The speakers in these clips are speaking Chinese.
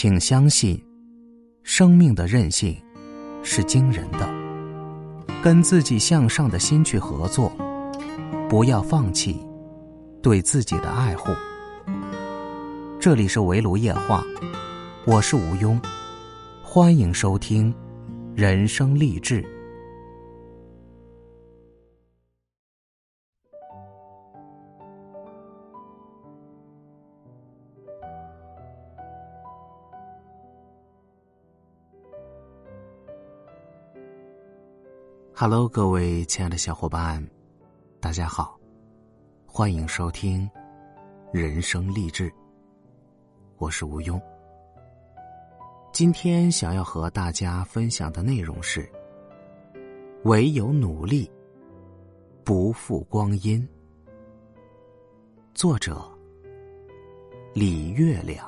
请相信，生命的韧性是惊人的。跟自己向上的心去合作，不要放弃对自己的爱护。这里是围炉夜话，我是吴庸，欢迎收听人生励志。Hello，各位亲爱的小伙伴，大家好，欢迎收听人生励志。我是吴庸。今天想要和大家分享的内容是：唯有努力，不负光阴。作者：李月亮。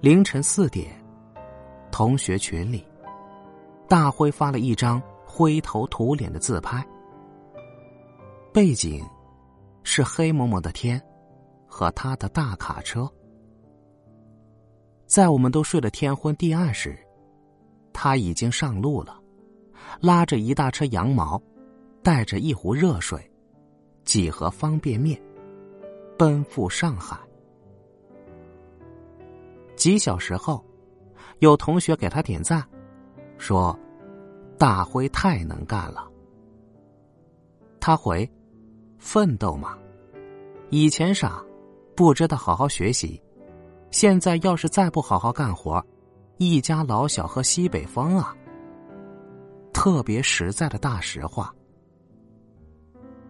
凌晨四点，同学群里。大辉发了一张灰头土脸的自拍，背景是黑蒙蒙的天和他的大卡车。在我们都睡得天昏地暗时，他已经上路了，拉着一大车羊毛，带着一壶热水，几盒方便面，奔赴上海。几小时后，有同学给他点赞。说：“大辉太能干了。”他回：“奋斗嘛，以前傻，不知道好好学习，现在要是再不好好干活，一家老小喝西北风啊。”特别实在的大实话，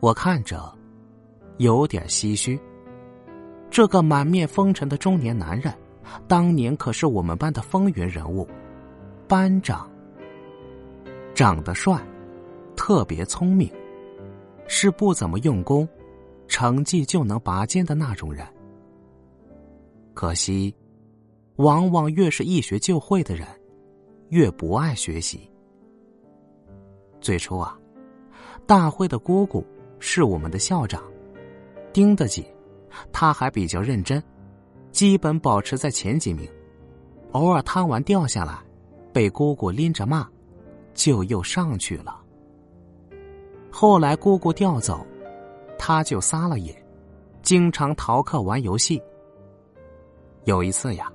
我看着有点唏嘘。这个满面风尘的中年男人，当年可是我们班的风云人物，班长。长得帅，特别聪明，是不怎么用功，成绩就能拔尖的那种人。可惜，往往越是一学就会的人，越不爱学习。最初啊，大辉的姑姑是我们的校长，盯得紧，他还比较认真，基本保持在前几名，偶尔贪玩掉下来，被姑姑拎着骂。就又上去了。后来姑姑调走，他就撒了野，经常逃课玩游戏。有一次呀，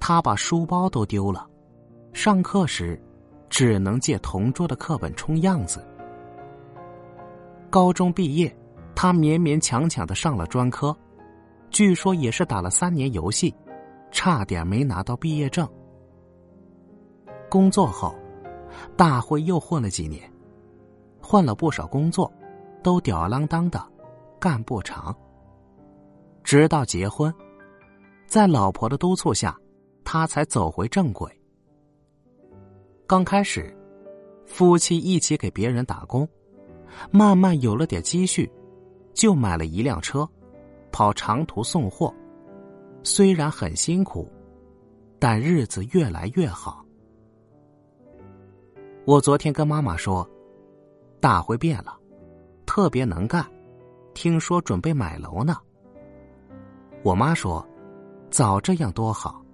他把书包都丢了，上课时只能借同桌的课本充样子。高中毕业，他勉勉强强的上了专科，据说也是打了三年游戏，差点没拿到毕业证。工作后。大辉又混了几年，换了不少工作，都吊儿郎当的，干不长。直到结婚，在老婆的督促下，他才走回正轨。刚开始，夫妻一起给别人打工，慢慢有了点积蓄，就买了一辆车，跑长途送货。虽然很辛苦，但日子越来越好。我昨天跟妈妈说，大辉变了，特别能干，听说准备买楼呢。我妈说，早这样多好，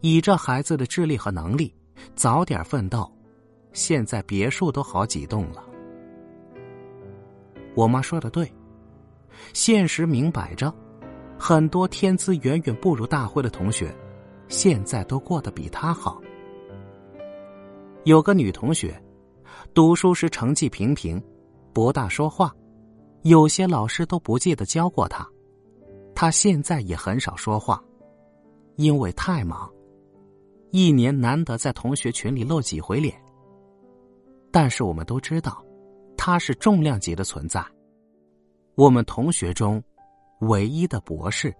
以这孩子的智力和能力，早点奋斗，现在别墅都好几栋了。我妈说的对，现实明摆着，很多天资远远不如大辉的同学，现在都过得比他好。有个女同学，读书时成绩平平，不大说话，有些老师都不记得教过她。她现在也很少说话，因为太忙，一年难得在同学群里露几回脸。但是我们都知道，她是重量级的存在，我们同学中唯一的博士，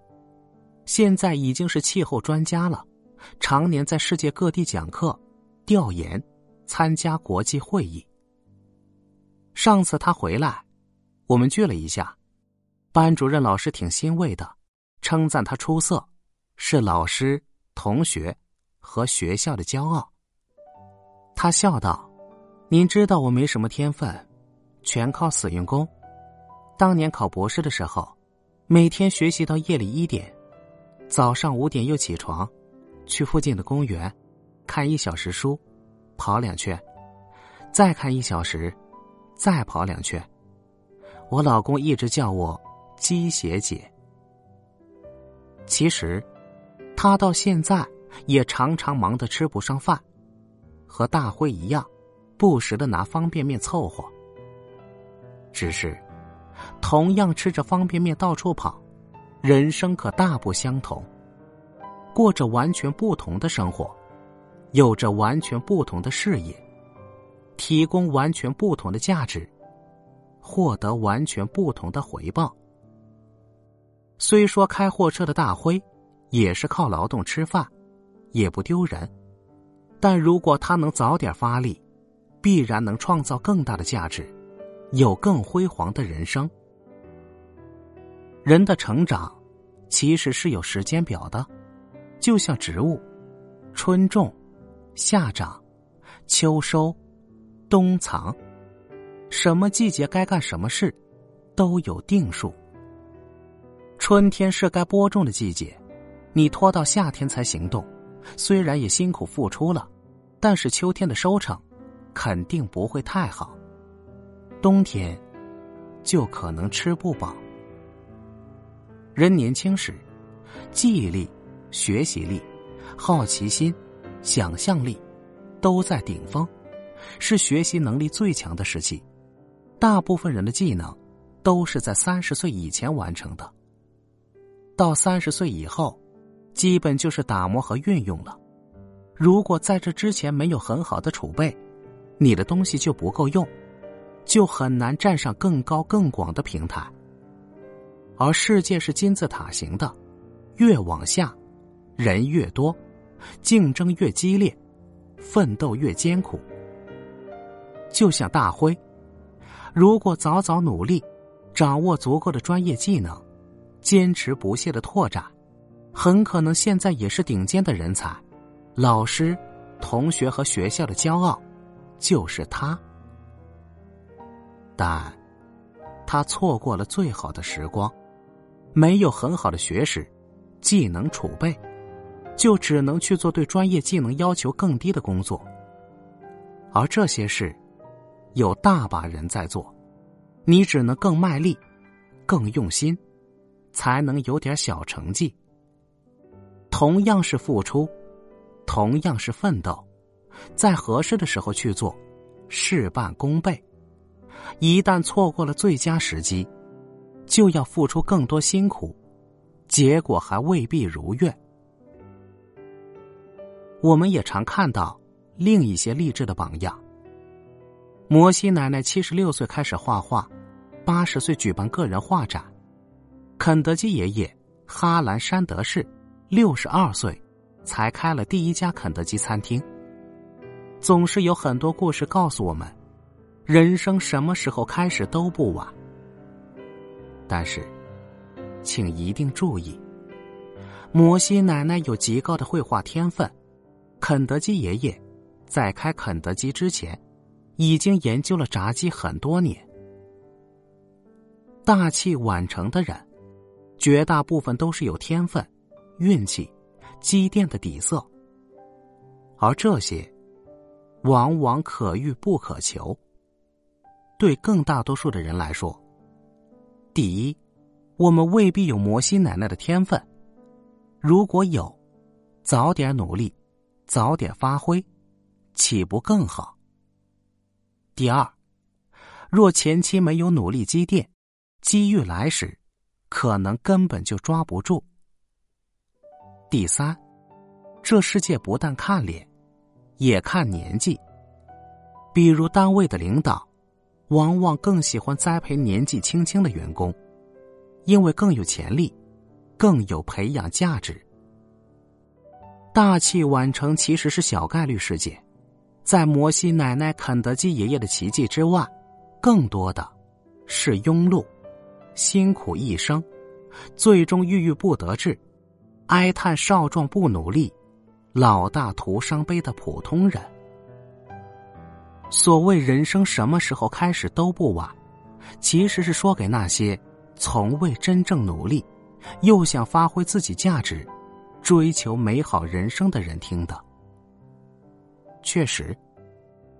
现在已经是气候专家了，常年在世界各地讲课、调研。参加国际会议。上次他回来，我们聚了一下，班主任老师挺欣慰的，称赞他出色，是老师、同学和学校的骄傲。他笑道：“您知道我没什么天分，全靠死用功。当年考博士的时候，每天学习到夜里一点，早上五点又起床，去附近的公园，看一小时书，跑两圈，再看一小时，再跑两圈。我老公一直叫我“鸡血姐”。其实，他到现在也常常忙得吃不上饭，和大辉一样，不时的拿方便面凑合。只是，同样吃着方便面到处跑，人生可大不相同，过着完全不同的生活，有着完全不同的事业，提供完全不同的价值，获得完全不同的回报。虽说开货车的大辉也是靠劳动吃饭，也不丢人，但如果他能早点发力，必然能创造更大的价值，有更辉煌的人生。人的成长其实是有时间表的，就像植物，春种，夏长，秋收，冬藏，什么季节该干什么事，都有定数。春天是该播种的季节，你拖到夏天才行动，虽然也辛苦付出了，但是秋天的收成肯定不会太好。冬天就可能吃不饱。人年轻时，记忆力、学习力、好奇心、想象力都在顶峰，是学习能力最强的时期。大部分人的技能都是在三十岁以前完成的。到三十岁以后，基本就是打磨和运用了。如果在这之前没有很好的储备，你的东西就不够用，就很难站上更高更广的平台。而世界是金字塔形的，越往下，人越多，竞争越激烈，奋斗越艰苦。就像大辉，如果早早努力，掌握足够的专业技能。坚持不懈的拓展，很可能现在也是顶尖的人才。老师、同学和学校的骄傲，就是他。但，他错过了最好的时光，没有很好的学识、技能储备，就只能去做对专业技能要求更低的工作。而这些事，有大把人在做，你只能更卖力、更用心。才能有点小成绩。同样是付出，同样是奋斗，在合适的时候去做，事半功倍；一旦错过了最佳时机，就要付出更多辛苦，结果还未必如愿。我们也常看到另一些励志的榜样：摩西奶奶七十六岁开始画画，八十岁举办个人画展。肯德基爷爷哈兰山德士，六十二岁才开了第一家肯德基餐厅。总是有很多故事告诉我们，人生什么时候开始都不晚。但是，请一定注意，摩西奶奶有极高的绘画天分，肯德基爷爷在开肯德基之前，已经研究了炸鸡很多年。大器晚成的人。绝大部分都是有天分、运气、积淀的底色，而这些往往可遇不可求。对更大多数的人来说，第一，我们未必有摩西奶奶的天分；如果有，早点努力，早点发挥，岂不更好？第二，若前期没有努力积淀，机遇来时。可能根本就抓不住。第三，这世界不但看脸，也看年纪。比如单位的领导，往往更喜欢栽培年纪轻轻的员工，因为更有潜力，更有培养价值。大器晚成其实是小概率事件，在摩西奶奶、肯德基爷爷的奇迹之外，更多的是庸碌。辛苦一生，最终郁郁不得志，哀叹少壮不努力，老大徒伤悲的普通人。所谓人生什么时候开始都不晚，其实是说给那些从未真正努力，又想发挥自己价值，追求美好人生的人听的。确实，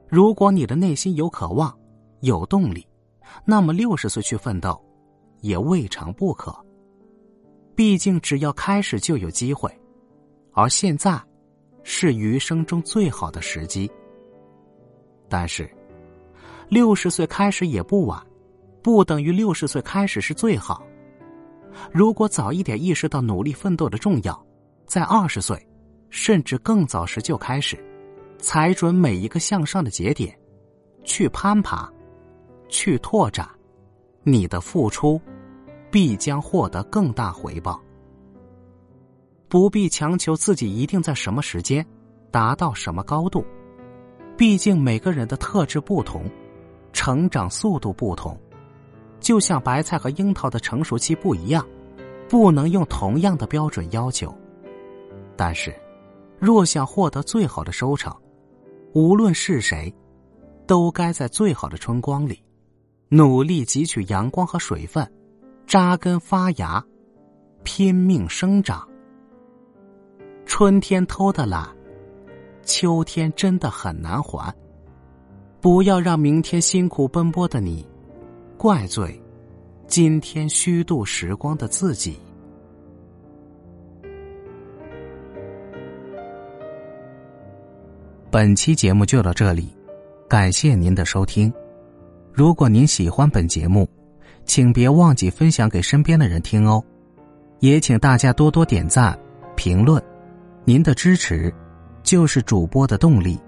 如果你的内心有渴望、有动力，那么六十岁去奋斗，也未尝不可。毕竟，只要开始就有机会，而现在，是余生中最好的时机。但是，六十岁开始也不晚，不等于六十岁开始是最好。如果早一点意识到努力奋斗的重要，在二十岁，甚至更早时就开始。踩准每一个向上的节点，去攀爬，去拓展，你的付出必将获得更大回报。不必强求自己一定在什么时间达到什么高度，毕竟每个人的特质不同，成长速度不同。就像白菜和樱桃的成熟期不一样，不能用同样的标准要求。但是，若想获得最好的收成，无论是谁，都该在最好的春光里，努力汲取阳光和水分，扎根发芽，拼命生长。春天偷的懒，秋天真的很难还。不要让明天辛苦奔波的你，怪罪今天虚度时光的自己。本期节目就到这里，感谢您的收听。如果您喜欢本节目，请别忘记分享给身边的人听哦。也请大家多多点赞、评论，您的支持就是主播的动力。